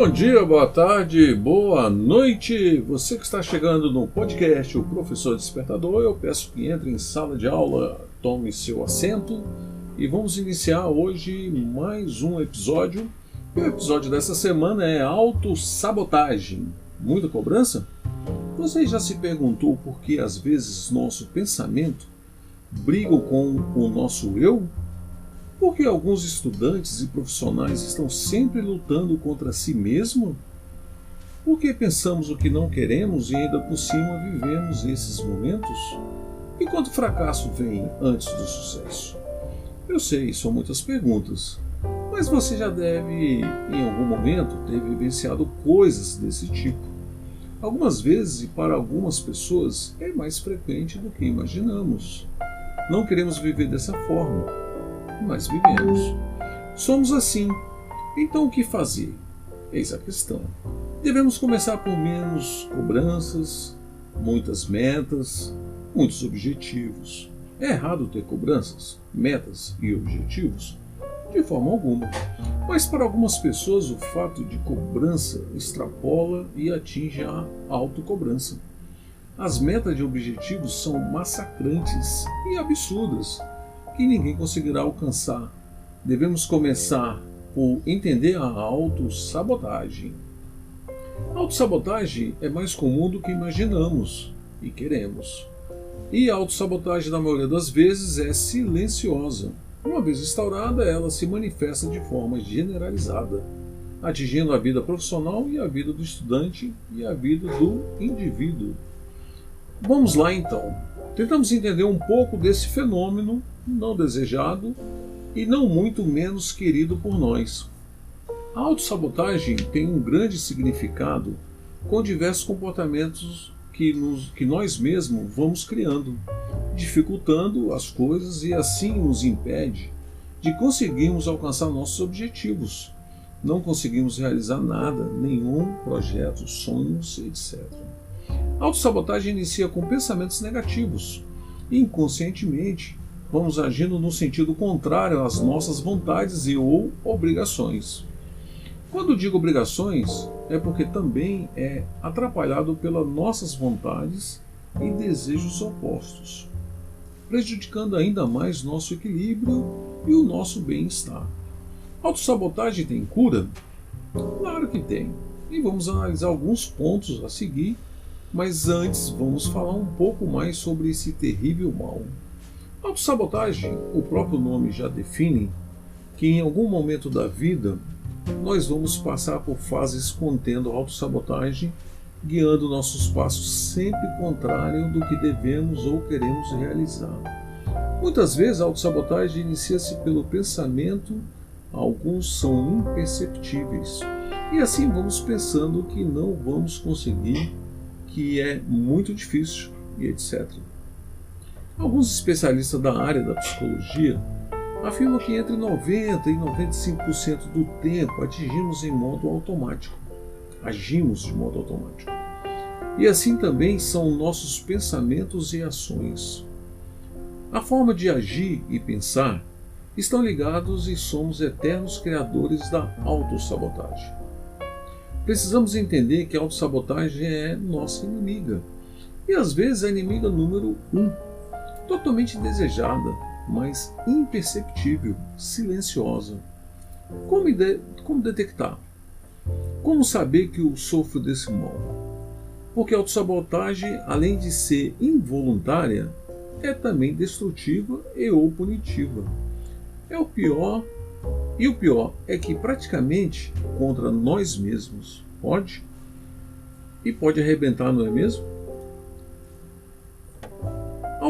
Bom dia, boa tarde, boa noite. Você que está chegando no podcast O Professor Despertador, eu peço que entre em sala de aula, tome seu assento e vamos iniciar hoje mais um episódio. E o episódio dessa semana é autossabotagem. Muita cobrança? Você já se perguntou por que às vezes nosso pensamento briga com o nosso eu? Por que alguns estudantes e profissionais estão sempre lutando contra si mesmo? Por que pensamos o que não queremos e ainda por cima vivemos esses momentos? E quanto fracasso vem antes do sucesso? Eu sei, são muitas perguntas, mas você já deve, em algum momento, ter vivenciado coisas desse tipo. Algumas vezes, e para algumas pessoas, é mais frequente do que imaginamos. Não queremos viver dessa forma mas vivemos. Somos assim. Então o que fazer? Eis a questão. Devemos começar por menos cobranças, muitas metas, muitos objetivos. É errado ter cobranças, metas e objetivos? De forma alguma. Mas para algumas pessoas o fato de cobrança extrapola e atinge a autocobrança. As metas e objetivos são massacrantes e absurdas que ninguém conseguirá alcançar. Devemos começar por entender a autossabotagem. A autossabotagem é mais comum do que imaginamos e queremos. E a autossabotagem, na maioria das vezes, é silenciosa. Uma vez instaurada, ela se manifesta de forma generalizada, atingindo a vida profissional e a vida do estudante e a vida do indivíduo. Vamos lá então. Tentamos entender um pouco desse fenômeno não desejado e não muito menos querido por nós. A autossabotagem tem um grande significado com diversos comportamentos que, nos, que nós mesmos vamos criando, dificultando as coisas e assim nos impede de conseguirmos alcançar nossos objetivos. Não conseguimos realizar nada, nenhum projeto, sonhos, etc. A autossabotagem inicia com pensamentos negativos. Inconscientemente, vamos agindo no sentido contrário às nossas vontades e ou obrigações. Quando digo obrigações, é porque também é atrapalhado pelas nossas vontades e desejos opostos, prejudicando ainda mais nosso equilíbrio e o nosso bem-estar. Autossabotagem tem cura? Claro que tem. E vamos analisar alguns pontos a seguir, mas antes vamos falar um pouco mais sobre esse terrível mal. Autossabotagem, o próprio nome já define que em algum momento da vida nós vamos passar por fases contendo autossabotagem, guiando nossos passos sempre contrário do que devemos ou queremos realizar. Muitas vezes a autossabotagem inicia-se pelo pensamento, alguns são imperceptíveis, e assim vamos pensando que não vamos conseguir, que é muito difícil e etc. Alguns especialistas da área da psicologia afirmam que entre 90% e 95% do tempo atingimos em modo automático. Agimos de modo automático. E assim também são nossos pensamentos e ações. A forma de agir e pensar estão ligados e somos eternos criadores da autossabotagem. Precisamos entender que a autossabotagem é nossa inimiga e às vezes a inimiga número um totalmente desejada, mas imperceptível, silenciosa. Como, de, como detectar? Como saber que eu sofro desse mal? Porque a autossabotagem, além de ser involuntária, é também destrutiva e ou punitiva. É o pior, e o pior é que praticamente contra nós mesmos. Pode? e pode arrebentar, não é mesmo?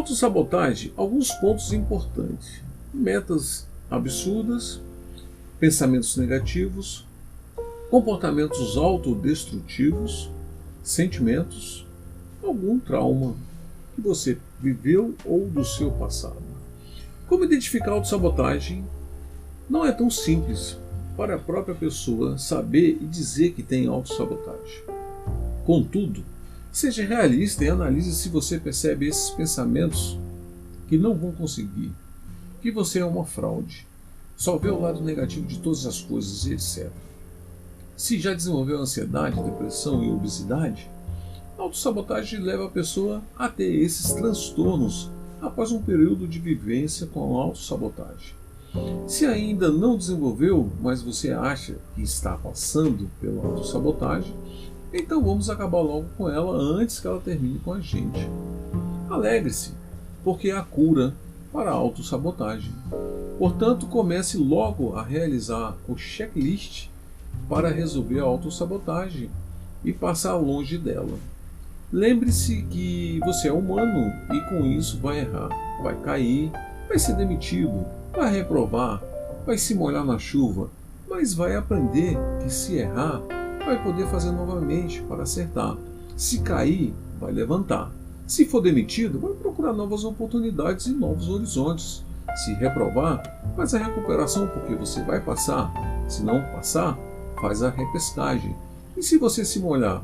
Autossabotagem, alguns pontos importantes. Metas absurdas, pensamentos negativos, comportamentos autodestrutivos, sentimentos, algum trauma que você viveu ou do seu passado. Como identificar autossabotagem? Não é tão simples para a própria pessoa saber e dizer que tem autossabotagem. Contudo, seja realista e analise se você percebe esses pensamentos que não vão conseguir, que você é uma fraude, só vê o lado negativo de todas as coisas etc. Se já desenvolveu ansiedade, depressão e obesidade, a autossabotagem leva a pessoa a ter esses transtornos após um período de vivência com a autossabotagem. Se ainda não desenvolveu, mas você acha que está passando pela autossabotagem, então vamos acabar logo com ela antes que ela termine com a gente. Alegre-se, porque há cura para a autossabotagem. Portanto, comece logo a realizar o checklist para resolver a autossabotagem e passar longe dela. Lembre-se que você é humano e com isso vai errar, vai cair, vai ser demitido, vai reprovar, vai se molhar na chuva, mas vai aprender que se errar, vai poder fazer novamente para acertar. Se cair, vai levantar. Se for demitido, vai procurar novas oportunidades e novos horizontes. Se reprovar, faz a recuperação porque você vai passar. Se não passar, faz a repescagem. E se você se molhar,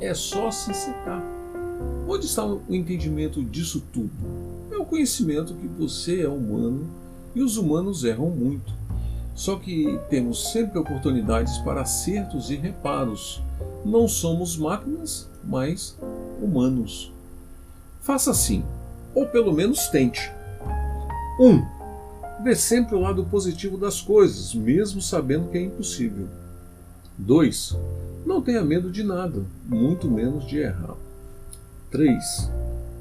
é só se secar. Onde está o entendimento disso tudo? É o conhecimento que você é humano e os humanos erram muito. Só que temos sempre oportunidades para acertos e reparos. Não somos máquinas, mas humanos. Faça assim, ou pelo menos tente. 1. Um, vê sempre o lado positivo das coisas, mesmo sabendo que é impossível. 2. Não tenha medo de nada, muito menos de errar. 3.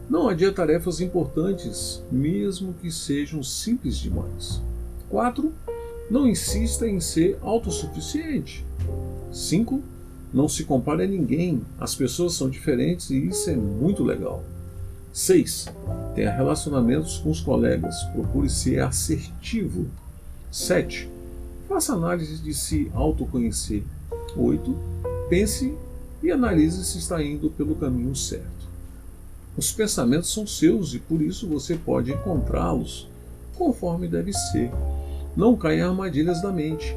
Não adia tarefas importantes, mesmo que sejam simples demais. 4. Não insista em ser autossuficiente. 5. Não se compare a ninguém, as pessoas são diferentes e isso é muito legal. 6. Tenha relacionamentos com os colegas, procure ser assertivo. 7. Faça análise de se autoconhecer. 8. Pense e analise se está indo pelo caminho certo. Os pensamentos são seus e por isso você pode encontrá-los conforme deve ser. Não caia em armadilhas da mente.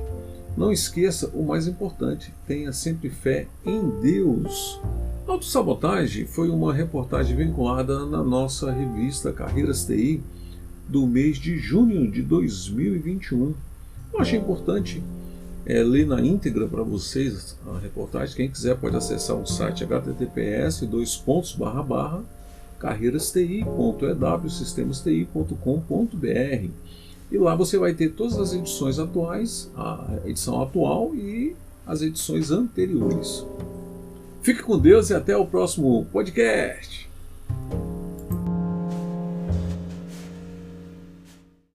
Não esqueça o mais importante: tenha sempre fé em Deus. Autossabotagem foi uma reportagem vinculada na nossa revista Carreiras TI do mês de junho de 2021. Eu achei importante é, ler na íntegra para vocês a reportagem. Quem quiser pode acessar o site https dois barra barra e lá você vai ter todas as edições atuais, a edição atual e as edições anteriores. Fique com Deus e até o próximo podcast.